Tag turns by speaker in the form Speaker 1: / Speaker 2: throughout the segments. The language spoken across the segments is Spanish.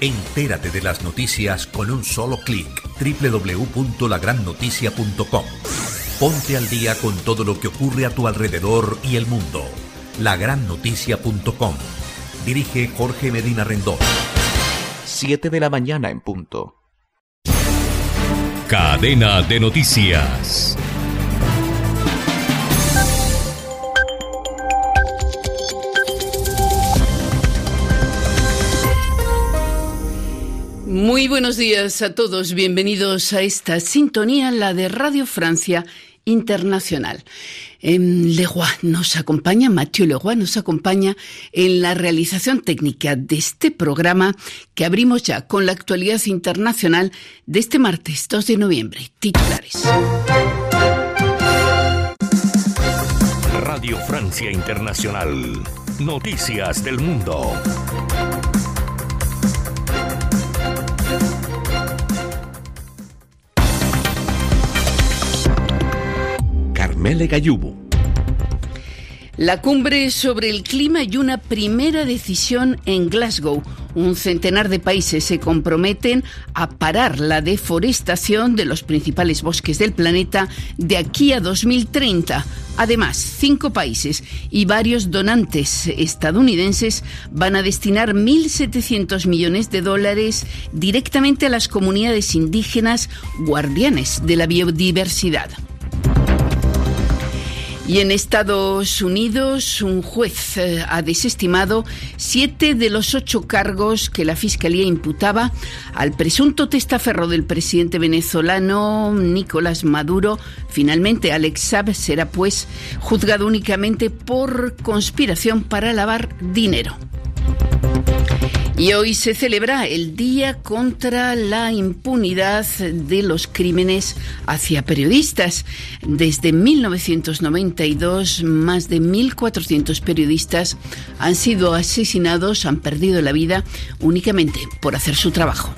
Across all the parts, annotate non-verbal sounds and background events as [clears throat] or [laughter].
Speaker 1: Entérate de las noticias con un solo clic. www.lagrannoticia.com. Ponte al día con todo lo que ocurre a tu alrededor y el mundo. Lagrannoticia.com. Dirige Jorge Medina Rendón.
Speaker 2: 7 de la mañana en punto.
Speaker 3: Cadena de noticias.
Speaker 4: Muy buenos días a todos, bienvenidos a esta sintonía, la de Radio Francia Internacional. En Leroy nos acompaña, Mathieu Leroy nos acompaña en la realización técnica de este programa que abrimos ya con la actualidad internacional de este martes 2 de noviembre. Titulares.
Speaker 3: Radio Francia Internacional. Noticias del Mundo.
Speaker 2: Carmele Gayubo.
Speaker 4: La cumbre sobre el clima y una primera decisión en Glasgow. Un centenar de países se comprometen a parar la deforestación de los principales bosques del planeta de aquí a 2030. Además, cinco países y varios donantes estadounidenses van a destinar 1.700 millones de dólares directamente a las comunidades indígenas guardianes de la biodiversidad. Y en Estados Unidos, un juez eh, ha desestimado siete de los ocho cargos que la Fiscalía imputaba al presunto testaferro del presidente venezolano Nicolás Maduro. Finalmente, Alex Saab será pues juzgado únicamente por conspiración para lavar dinero. Y hoy se celebra el Día contra la Impunidad de los Crímenes hacia Periodistas. Desde 1992, más de 1.400 periodistas han sido asesinados, han perdido la vida únicamente por hacer su trabajo.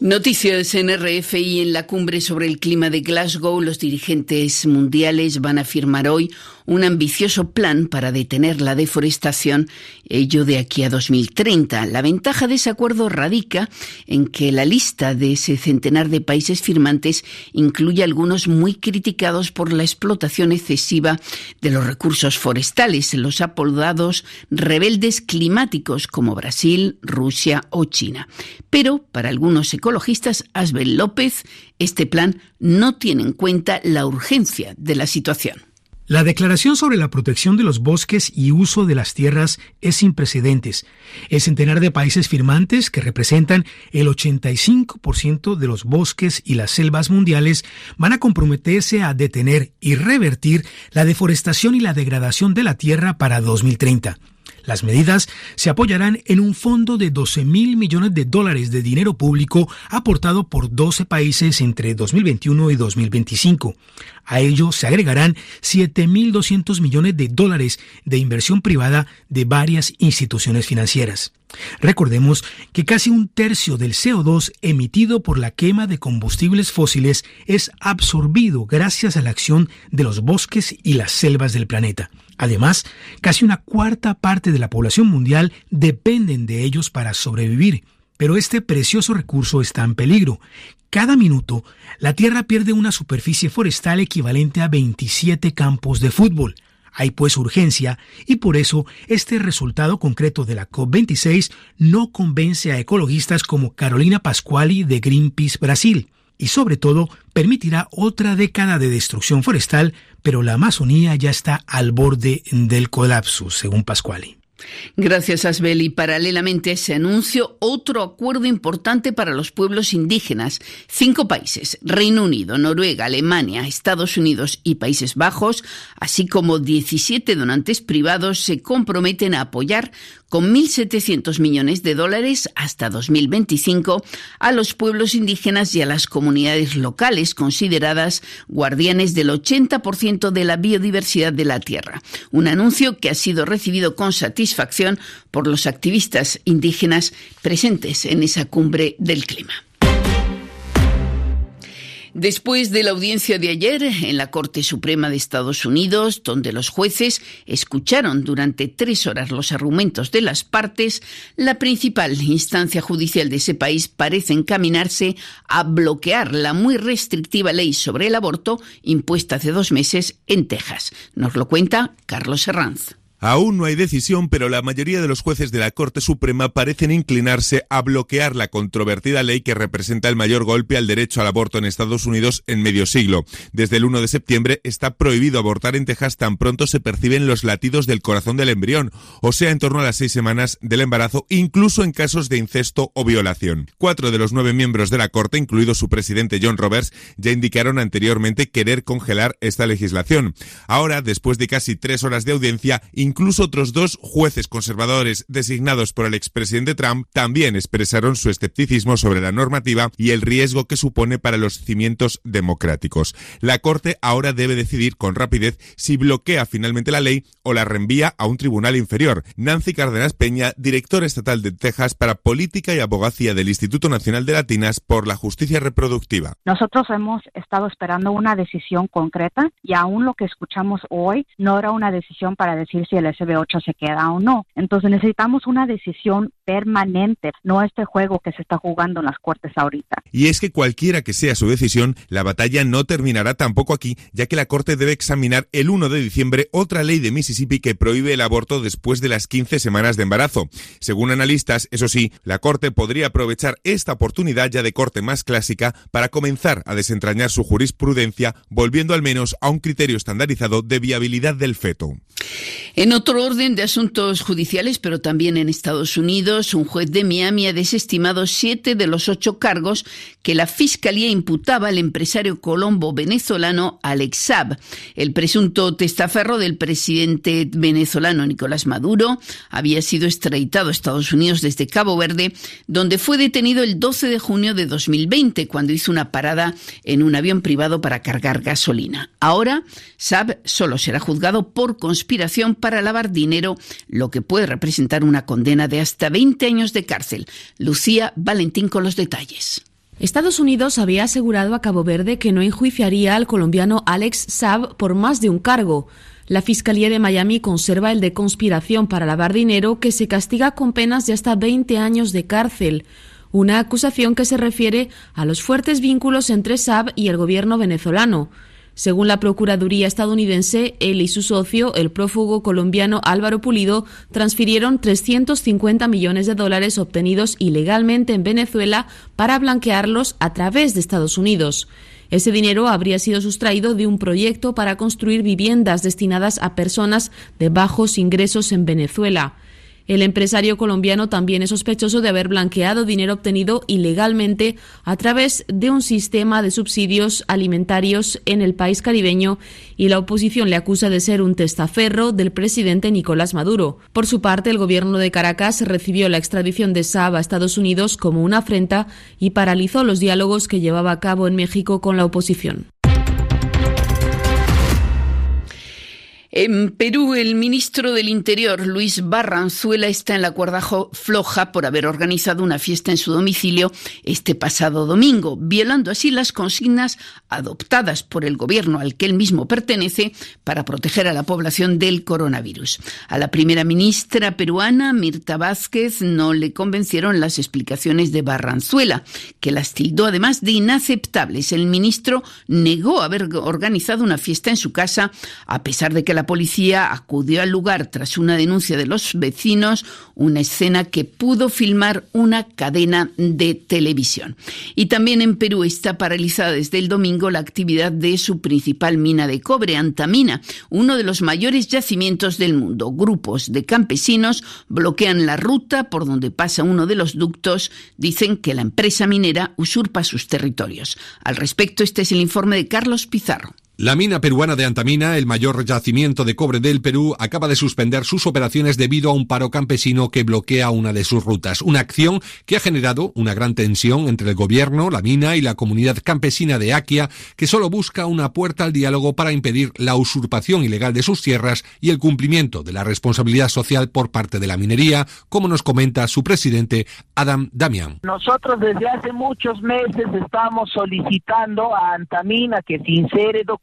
Speaker 4: Noticias en RFI en la cumbre sobre el clima de Glasgow. Los dirigentes mundiales van a firmar hoy un ambicioso plan para detener la deforestación, ello de aquí a 2030. La ventaja de ese acuerdo radica en que la lista de ese centenar de países firmantes incluye algunos muy criticados por la explotación excesiva de los recursos forestales, los apodados rebeldes climáticos como Brasil, Rusia o China. Pero para algunos ecologistas, Asbel López, este plan no tiene en cuenta la urgencia de la situación.
Speaker 5: La Declaración sobre la protección de los bosques y uso de las tierras es sin precedentes. El centenar de países firmantes, que representan el 85% de los bosques y las selvas mundiales, van a comprometerse a detener y revertir la deforestación y la degradación de la tierra para 2030. Las medidas se apoyarán en un fondo de 12 mil millones de dólares de dinero público aportado por 12 países entre 2021 y 2025. A ello se agregarán 7.200 millones de dólares de inversión privada de varias instituciones financieras. Recordemos que casi un tercio del CO2 emitido por la quema de combustibles fósiles es absorbido gracias a la acción de los bosques y las selvas del planeta. Además, casi una cuarta parte de la población mundial dependen de ellos para sobrevivir. Pero este precioso recurso está en peligro. Cada minuto, la Tierra pierde una superficie forestal equivalente a 27 campos de fútbol. Hay pues urgencia y por eso este resultado concreto de la COP26 no convence a ecologistas como Carolina Pasquali de Greenpeace Brasil y sobre todo permitirá otra década de destrucción forestal, pero la Amazonía ya está al borde del colapso, según Pasquali.
Speaker 4: Gracias, Asbel. Y paralelamente a ese otro acuerdo importante para los pueblos indígenas. Cinco países, Reino Unido, Noruega, Alemania, Estados Unidos y Países Bajos, así como 17 donantes privados, se comprometen a apoyar con 1.700 millones de dólares hasta 2025 a los pueblos indígenas y a las comunidades locales consideradas guardianes del 80% de la biodiversidad de la Tierra. Un anuncio que ha sido recibido con satisfacción por los activistas indígenas presentes en esa cumbre del clima. Después de la audiencia de ayer en la Corte Suprema de Estados Unidos, donde los jueces escucharon durante tres horas los argumentos de las partes, la principal instancia judicial de ese país parece encaminarse a bloquear la muy restrictiva ley sobre el aborto impuesta hace dos meses en Texas. Nos lo cuenta Carlos Herranz.
Speaker 6: Aún no hay decisión, pero la mayoría de los jueces de la Corte Suprema parecen inclinarse a bloquear la controvertida ley que representa el mayor golpe al derecho al aborto en Estados Unidos en medio siglo. Desde el 1 de septiembre está prohibido abortar en Texas tan pronto se perciben los latidos del corazón del embrión, o sea, en torno a las seis semanas del embarazo, incluso en casos de incesto o violación. Cuatro de los nueve miembros de la Corte, incluido su presidente John Roberts, ya indicaron anteriormente querer congelar esta legislación. Ahora, después de casi tres horas de audiencia, Incluso otros dos jueces conservadores designados por el expresidente Trump también expresaron su escepticismo sobre la normativa y el riesgo que supone para los cimientos democráticos. La Corte ahora debe decidir con rapidez si bloquea finalmente la ley o la reenvía a un tribunal inferior. Nancy Cárdenas Peña, directora estatal de Texas para Política y Abogacía del Instituto Nacional de Latinas por la Justicia Reproductiva.
Speaker 7: Nosotros hemos estado esperando una decisión concreta y aún lo que escuchamos hoy no era una decisión para decir si el SB8 se queda o no. Entonces necesitamos una decisión permanente, no este juego que se está jugando en las cortes ahorita.
Speaker 6: Y es que cualquiera que sea su decisión, la batalla no terminará tampoco aquí, ya que la Corte debe examinar el 1 de diciembre otra ley de Mississippi que prohíbe el aborto después de las 15 semanas de embarazo. Según analistas, eso sí, la Corte podría aprovechar esta oportunidad ya de corte más clásica para comenzar a desentrañar su jurisprudencia, volviendo al menos a un criterio estandarizado de viabilidad del feto.
Speaker 4: En otro orden de asuntos judiciales, pero también en Estados Unidos, un juez de Miami ha desestimado siete de los ocho cargos que la Fiscalía imputaba al empresario colombo venezolano Alex Saab. El presunto testaferro del presidente venezolano Nicolás Maduro había sido extraditado a Estados Unidos desde Cabo Verde, donde fue detenido el 12 de junio de 2020, cuando hizo una parada en un avión privado para cargar gasolina. Ahora, Saab solo será juzgado por conspiración para lavar dinero, lo que puede representar una condena de hasta 20 años de cárcel. Lucía Valentín con los detalles.
Speaker 8: Estados Unidos había asegurado a Cabo Verde que no enjuiciaría al colombiano Alex Saab por más de un cargo. La Fiscalía de Miami conserva el de conspiración para lavar dinero que se castiga con penas de hasta 20 años de cárcel una acusación que se refiere a los fuertes vínculos entre Saab y el gobierno venezolano. Según la Procuraduría estadounidense, él y su socio, el prófugo colombiano Álvaro Pulido, transfirieron 350 millones de dólares obtenidos ilegalmente en Venezuela para blanquearlos a través de Estados Unidos. Ese dinero habría sido sustraído de un proyecto para construir viviendas destinadas a personas de bajos ingresos en Venezuela. El empresario colombiano también es sospechoso de haber blanqueado dinero obtenido ilegalmente a través de un sistema de subsidios alimentarios en el país caribeño y la oposición le acusa de ser un testaferro del presidente Nicolás Maduro. Por su parte, el gobierno de Caracas recibió la extradición de Saab a Estados Unidos como una afrenta y paralizó los diálogos que llevaba a cabo en México con la oposición.
Speaker 4: En Perú, el ministro del Interior, Luis Barranzuela, está en la cuerda floja por haber organizado una fiesta en su domicilio este pasado domingo, violando así las consignas adoptadas por el gobierno al que él mismo pertenece para proteger a la población del coronavirus. A la primera ministra peruana, Mirta Vázquez, no le convencieron las explicaciones de Barranzuela, que las tildó además de inaceptables. El ministro negó haber organizado una fiesta en su casa, a pesar de que la policía acudió al lugar tras una denuncia de los vecinos, una escena que pudo filmar una cadena de televisión. Y también en Perú está paralizada desde el domingo la actividad de su principal mina de cobre, Antamina, uno de los mayores yacimientos del mundo. Grupos de campesinos bloquean la ruta por donde pasa uno de los ductos. Dicen que la empresa minera usurpa sus territorios. Al respecto, este es el informe de Carlos Pizarro.
Speaker 9: La mina peruana de Antamina, el mayor yacimiento de cobre del Perú, acaba de suspender sus operaciones debido a un paro campesino que bloquea una de sus rutas. Una acción que ha generado una gran tensión entre el gobierno, la mina y la comunidad campesina de Aquia, que solo busca una puerta al diálogo para impedir la usurpación ilegal de sus tierras y el cumplimiento de la responsabilidad social por parte de la minería, como nos comenta su presidente Adam Damian.
Speaker 10: Nosotros desde hace muchos meses estamos solicitando a Antamina que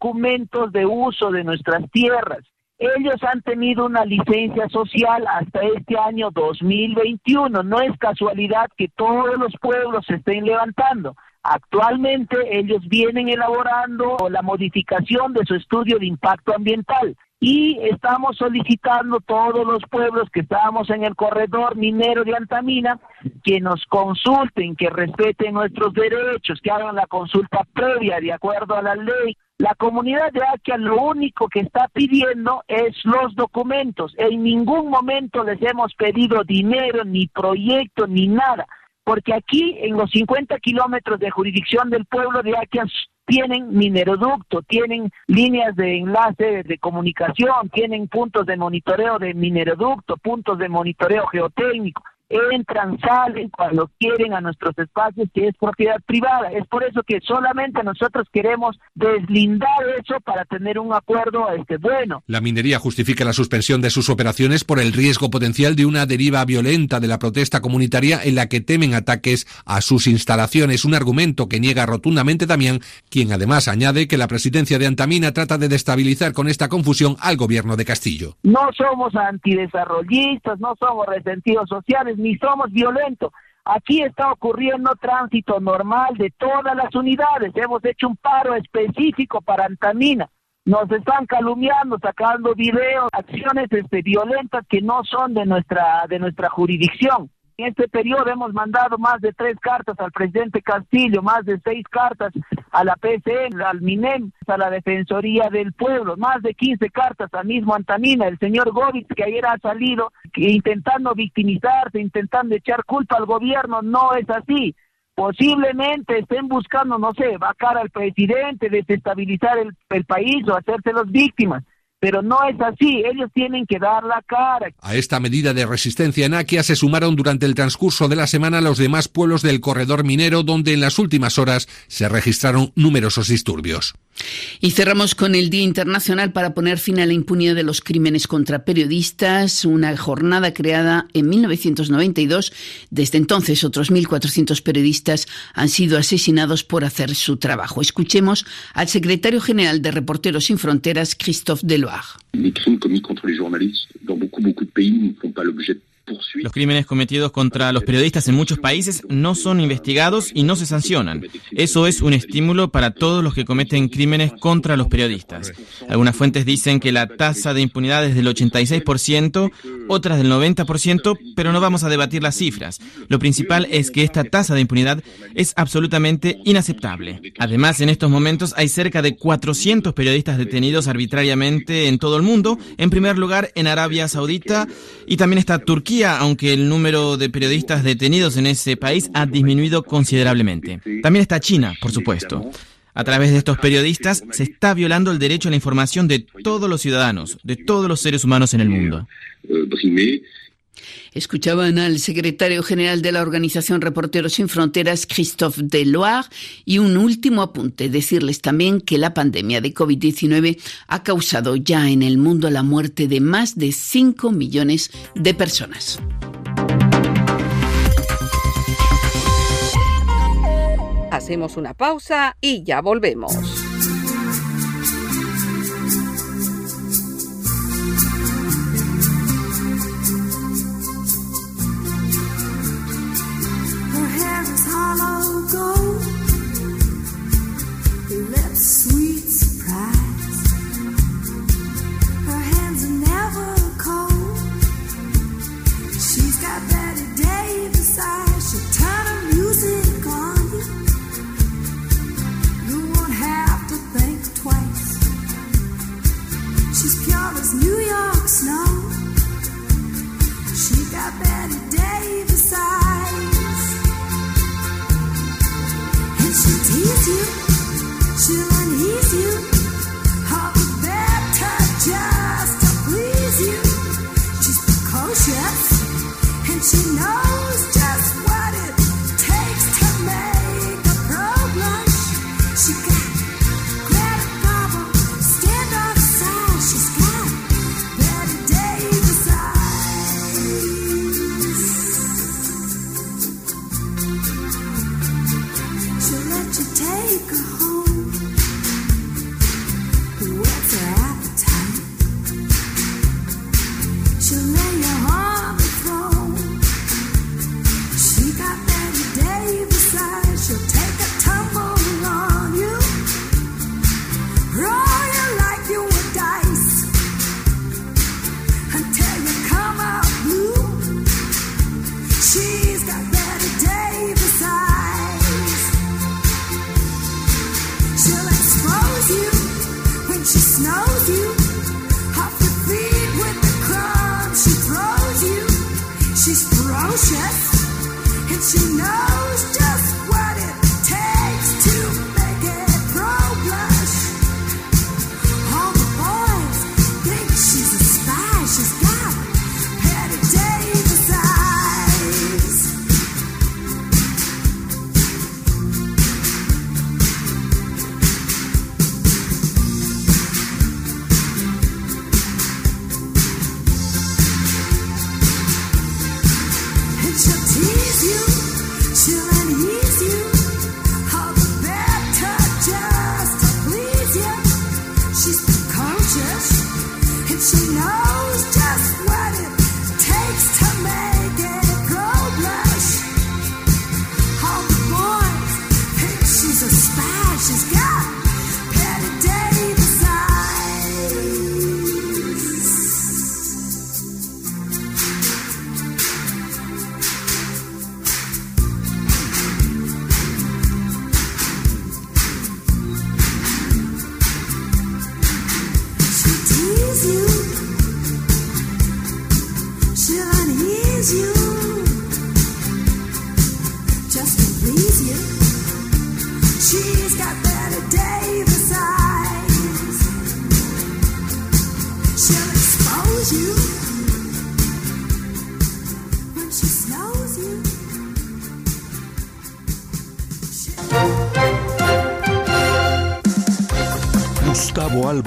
Speaker 10: documentos de uso de nuestras tierras. Ellos han tenido una licencia social hasta este año 2021. No es casualidad que todos los pueblos se estén levantando. Actualmente ellos vienen elaborando la modificación de su estudio de impacto ambiental y estamos solicitando todos los pueblos que estamos en el corredor minero de Antamina que nos consulten, que respeten nuestros derechos, que hagan la consulta previa de acuerdo a la ley. La comunidad de Aquia lo único que está pidiendo es los documentos. En ningún momento les hemos pedido dinero, ni proyecto, ni nada, porque aquí en los 50 kilómetros de jurisdicción del pueblo de Aquia tienen mineroducto, tienen líneas de enlace de comunicación, tienen puntos de monitoreo de mineroducto, puntos de monitoreo geotécnico entran, salen cuando quieren a nuestros espacios que es propiedad privada. Es por eso que solamente nosotros queremos deslindar eso para tener un acuerdo este bueno.
Speaker 9: La minería justifica la suspensión de sus operaciones por el riesgo potencial de una deriva violenta de la protesta comunitaria en la que temen ataques a sus instalaciones, un argumento que niega rotundamente también quien además añade que la presidencia de Antamina trata de destabilizar con esta confusión al gobierno de Castillo.
Speaker 10: No somos antidesarrollistas, no somos resentidos sociales, ni somos violentos. Aquí está ocurriendo tránsito normal de todas las unidades. Hemos hecho un paro específico para Antamina. Nos están calumniando, sacando videos, acciones este, violentas que no son de nuestra de nuestra jurisdicción. En este periodo hemos mandado más de tres cartas al presidente Castillo, más de seis cartas a la PCN, al MINEM, a la Defensoría del Pueblo, más de 15 cartas al mismo Antamina, el señor Govitz, que ayer ha salido intentando victimizarse, intentando echar culpa al gobierno, no es así. Posiblemente estén buscando, no sé, vacar al presidente, desestabilizar el, el país o hacerse víctimas pero no es así, ellos tienen que dar la cara.
Speaker 9: A esta medida de resistencia en Aquia se sumaron durante el transcurso de la semana los demás pueblos del corredor minero donde en las últimas horas se registraron numerosos disturbios.
Speaker 4: Y cerramos con el Día Internacional para poner fin a la impunidad de los crímenes contra periodistas, una jornada creada en 1992. Desde entonces, otros 1.400 periodistas han sido asesinados por hacer su trabajo. Escuchemos al secretario general de Reporteros Sin Fronteras, Christophe
Speaker 11: Les crimes commis contre les journalistes dans beaucoup, beaucoup de pays ne font pas l'objet
Speaker 12: Los crímenes cometidos contra los periodistas en muchos países no son investigados y no se sancionan. Eso es un estímulo para todos los que cometen crímenes contra los periodistas. Algunas fuentes dicen que la tasa de impunidad es del 86%, otras del 90%, pero no vamos a debatir las cifras. Lo principal es que esta tasa de impunidad es absolutamente inaceptable. Además, en estos momentos hay cerca de 400 periodistas detenidos arbitrariamente en todo el mundo, en primer lugar en Arabia Saudita y también está Turquía aunque el número de periodistas detenidos en ese país ha disminuido considerablemente. También está China, por supuesto. A través de estos periodistas se está violando el derecho a la información de todos los ciudadanos, de todos los seres humanos en el mundo.
Speaker 4: Escuchaban al secretario general de la organización Reporteros Sin Fronteras, Christophe Deloire, y un último apunte, decirles también que la pandemia de COVID-19 ha causado ya en el mundo la muerte de más de 5 millones de personas.
Speaker 13: Hacemos una pausa y ya volvemos.
Speaker 3: sure New York snow. She got Betty Davis eyes, you. knows just what it takes to make.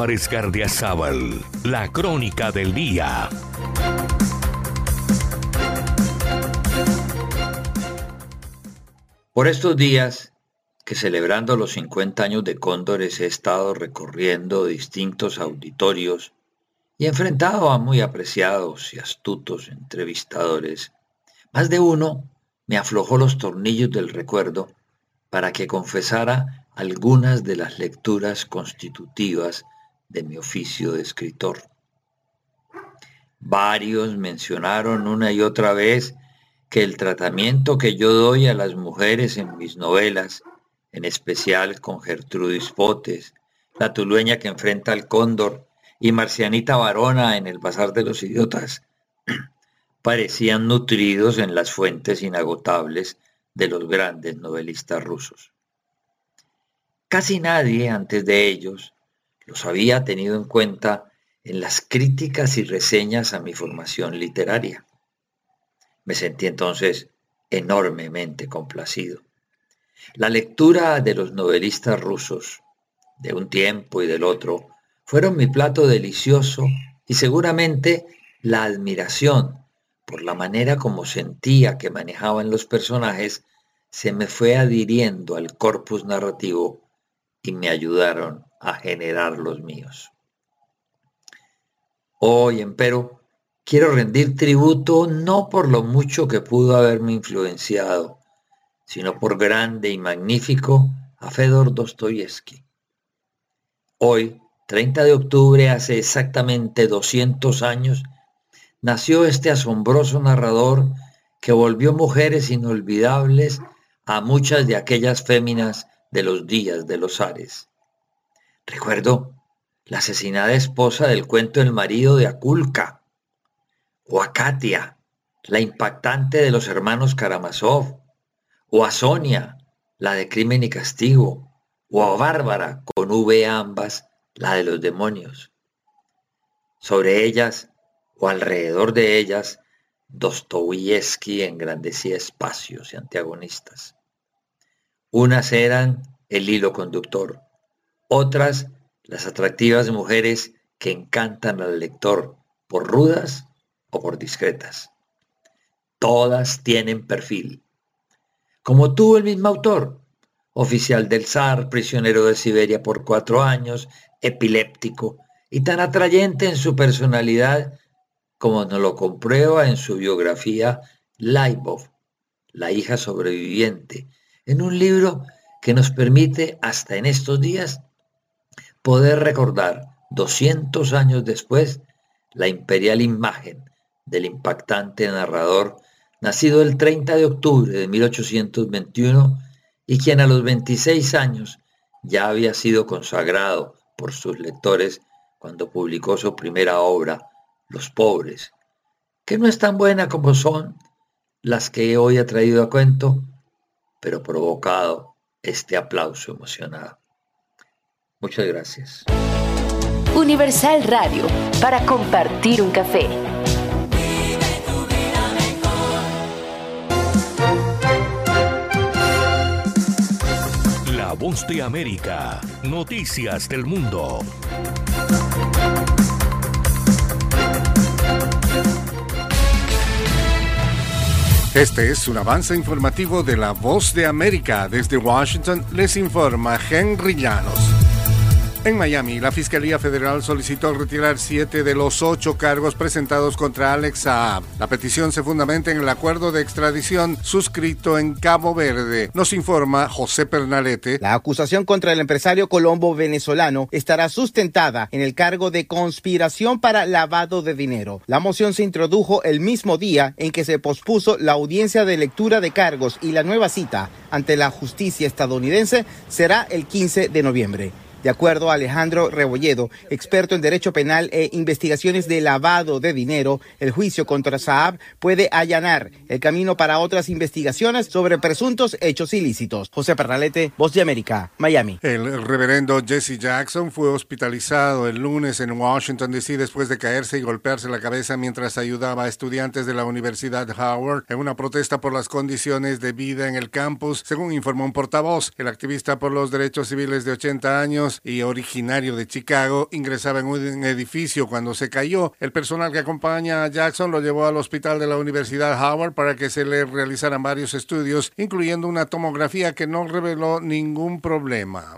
Speaker 3: Álvarez Gardiazabal, la crónica del día.
Speaker 14: Por estos días que celebrando los 50 años de Cóndores he estado recorriendo distintos auditorios y enfrentado a muy apreciados y astutos entrevistadores, más de uno me aflojó los tornillos del recuerdo para que confesara algunas de las lecturas constitutivas de mi oficio de escritor. Varios mencionaron una y otra vez que el tratamiento que yo doy a las mujeres en mis novelas, en especial con Gertrudis Potes, la tulueña que enfrenta al cóndor y Marcianita Varona en el Bazar de los Idiotas [clears throat] parecían nutridos en las fuentes inagotables de los grandes novelistas rusos. Casi nadie antes de ellos los había tenido en cuenta en las críticas y reseñas a mi formación literaria. Me sentí entonces enormemente complacido. La lectura de los novelistas rusos, de un tiempo y del otro, fueron mi plato delicioso y seguramente la admiración por la manera como sentía que manejaban los personajes se me fue adhiriendo al corpus narrativo y me ayudaron a generar los míos. Hoy, empero, quiero rendir tributo no por lo mucho que pudo haberme influenciado, sino por grande y magnífico a Fedor Dostoyevsky. Hoy, 30 de octubre, hace exactamente 200 años, nació este asombroso narrador que volvió mujeres inolvidables a muchas de aquellas féminas de los días de los Ares. Recuerdo la asesinada esposa del cuento El marido de Akulka, o a Katia, la impactante de los hermanos Karamazov, o a Sonia, la de Crimen y Castigo, o a Bárbara, con V ambas, la de los demonios. Sobre ellas, o alrededor de ellas, Dostoyevsky engrandecía espacios y antagonistas. Unas eran el hilo conductor, otras las atractivas mujeres que encantan al lector por rudas o por discretas. Todas tienen perfil. Como tuvo el mismo autor, oficial del zar, prisionero de Siberia por cuatro años, epiléptico y tan atrayente en su personalidad como nos lo comprueba en su biografía Laibov, la hija sobreviviente, en un libro que nos permite hasta en estos días poder recordar 200 años después la imperial imagen del impactante narrador nacido el 30 de octubre de 1821 y quien a los 26 años ya había sido consagrado por sus lectores cuando publicó su primera obra, Los pobres, que no es tan buena como son las que hoy ha traído a cuento, pero provocado este aplauso emocionado. Muchas gracias.
Speaker 15: Universal Radio, para compartir un café.
Speaker 3: La voz de América. Noticias del mundo.
Speaker 16: Este es un avance informativo de la voz de América. Desde Washington les informa Henry Llanos. En Miami, la Fiscalía Federal solicitó retirar siete de los ocho cargos presentados contra Alex Saab. La petición se fundamenta en el acuerdo de extradición suscrito en Cabo Verde. Nos informa José Pernalete.
Speaker 17: La acusación contra el empresario colombo venezolano estará sustentada en el cargo de conspiración para lavado de dinero. La moción se introdujo el mismo día en que se pospuso la audiencia de lectura de cargos y la nueva cita ante la justicia estadounidense será el 15 de noviembre. De acuerdo a Alejandro Rebolledo, experto en derecho penal e investigaciones de lavado de dinero, el juicio contra Saab puede allanar el camino para otras investigaciones sobre presuntos hechos ilícitos. José Pernalete, Voz de América, Miami.
Speaker 16: El reverendo Jesse Jackson fue hospitalizado el lunes en Washington, D.C. después de caerse y golpearse la cabeza mientras ayudaba a estudiantes de la Universidad Howard en una protesta por las condiciones de vida en el campus, según informó un portavoz. El activista por los derechos civiles de 80 años y originario de Chicago, ingresaba en un edificio cuando se cayó. El personal que acompaña a Jackson lo llevó al hospital de la Universidad Howard para que se le realizaran varios estudios, incluyendo una tomografía que no reveló ningún problema.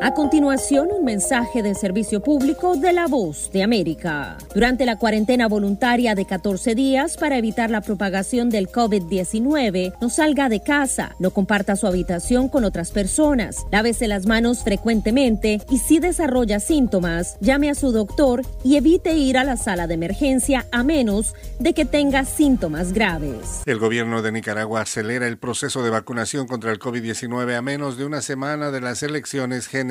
Speaker 18: A continuación, un mensaje de servicio público de la voz de América. Durante la cuarentena voluntaria de 14 días para evitar la propagación del COVID-19, no salga de casa, no comparta su habitación con otras personas, lávese las manos frecuentemente y si desarrolla síntomas, llame a su doctor y evite ir a la sala de emergencia a menos de que tenga síntomas graves.
Speaker 16: El gobierno de Nicaragua acelera el proceso de vacunación contra el COVID-19 a menos de una semana de las elecciones generales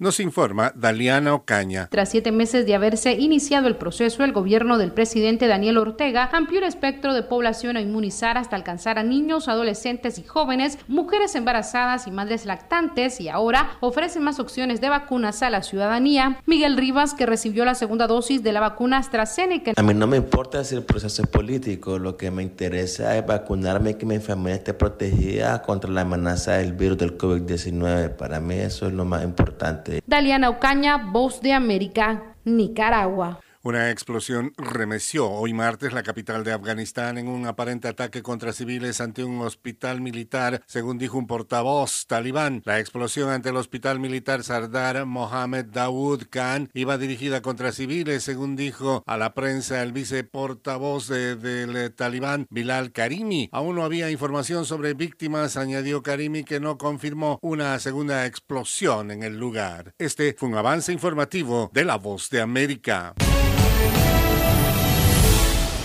Speaker 16: nos informa Daliana Ocaña.
Speaker 19: Tras siete meses de haberse iniciado el proceso, el gobierno del presidente Daniel Ortega amplió el espectro de población a inmunizar hasta alcanzar a niños, adolescentes y jóvenes, mujeres embarazadas y madres lactantes y ahora ofrece más opciones de vacunas a la ciudadanía. Miguel Rivas, que recibió la segunda dosis de la vacuna AstraZeneca.
Speaker 20: A mí no me importa si el proceso es político, lo que me interesa es vacunarme y que mi familia esté protegida contra la amenaza del virus del COVID-19. Para mí eso es lo más importante.
Speaker 19: Daliana Ocaña, Voz de América, Nicaragua.
Speaker 16: Una explosión remeció hoy martes la capital de Afganistán en un aparente ataque contra civiles ante un hospital militar, según dijo un portavoz talibán. La explosión ante el hospital militar Sardar Mohammed Dawood Khan iba dirigida contra civiles, según dijo a la prensa el viceportavoz del talibán Bilal Karimi. Aún no había información sobre víctimas, añadió Karimi, que no confirmó una segunda explosión en el lugar. Este fue un avance informativo de La Voz de América.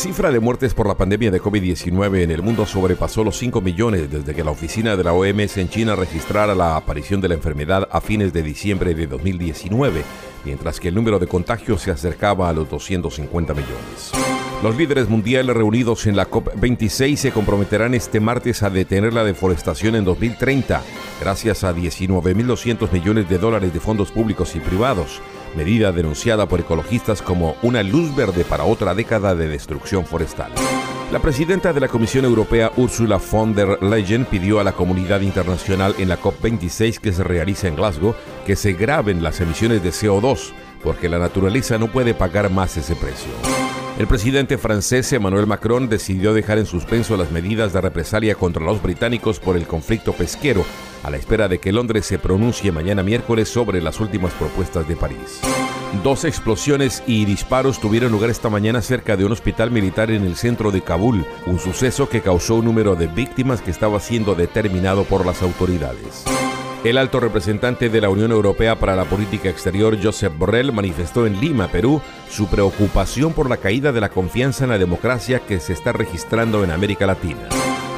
Speaker 21: Cifra de muertes por la pandemia de COVID-19 en el mundo sobrepasó los 5 millones desde que la oficina de la OMS en China registrara la aparición de la enfermedad a fines de diciembre de 2019, mientras que el número de contagios se acercaba a los 250 millones. Los líderes mundiales reunidos en la COP26 se comprometerán este martes a detener la deforestación en 2030, gracias a 19.200 millones de dólares de fondos públicos y privados medida denunciada por ecologistas como una luz verde para otra década de destrucción forestal. La presidenta de la Comisión Europea, Ursula von der Leyen, pidió a la comunidad internacional en la COP26 que se realiza en Glasgow que se graben las emisiones de CO2, porque la naturaleza no puede pagar más ese precio. El presidente francés Emmanuel Macron decidió dejar en suspenso las medidas de represalia contra los británicos por el conflicto pesquero, a la espera de que Londres se pronuncie mañana miércoles sobre las últimas propuestas de París. Dos explosiones y disparos tuvieron lugar esta mañana cerca de un hospital militar en el centro de Kabul, un suceso que causó un número de víctimas que estaba siendo determinado por las autoridades. El alto representante de la Unión Europea para la Política Exterior, Josep Borrell, manifestó en Lima, Perú, su preocupación por la caída de la confianza en la democracia que se está registrando en América Latina.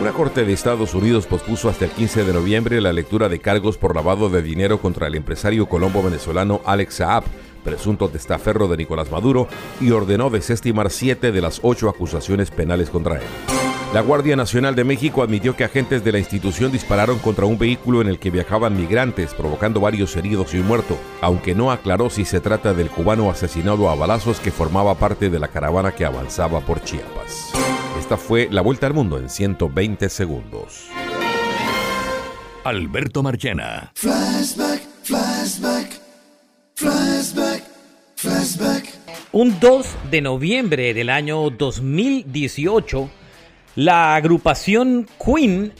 Speaker 21: Una corte de Estados Unidos pospuso hasta el 15 de noviembre la lectura de cargos por lavado de dinero contra el empresario colombo-venezolano Alex Saab, presunto testaferro de Nicolás Maduro, y ordenó desestimar siete de las ocho acusaciones penales contra él. La Guardia Nacional de México admitió que agentes de la institución dispararon contra un vehículo en el que viajaban migrantes, provocando varios heridos y un muerto, aunque no aclaró si se trata del cubano asesinado a balazos que formaba parte de la caravana que avanzaba por Chiapas. Esta fue la vuelta al mundo en 120 segundos.
Speaker 3: Alberto Marchena.
Speaker 22: Flashback, flashback, flashback, flashback.
Speaker 23: Un 2 de noviembre del año 2018, la agrupación Queen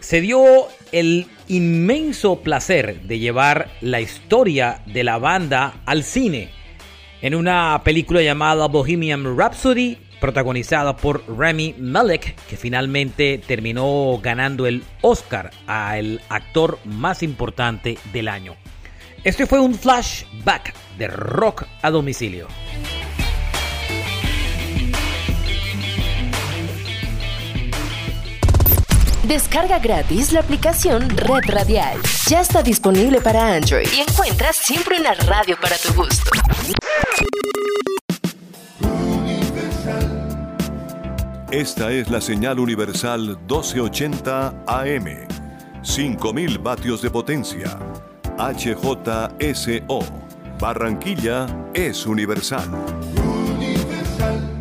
Speaker 23: se dio el inmenso placer de llevar la historia de la banda al cine en una película llamada Bohemian Rhapsody protagonizada por Remy Malek, que finalmente terminó ganando el Oscar al actor más importante del año. Este fue un flashback de rock a domicilio.
Speaker 15: Descarga gratis la aplicación Red Radial. Ya está disponible para Android y encuentras siempre una radio para tu gusto.
Speaker 3: Esta es la señal universal 1280 AM. 5000 vatios de potencia. HJSO. Barranquilla es universal.
Speaker 22: Universal.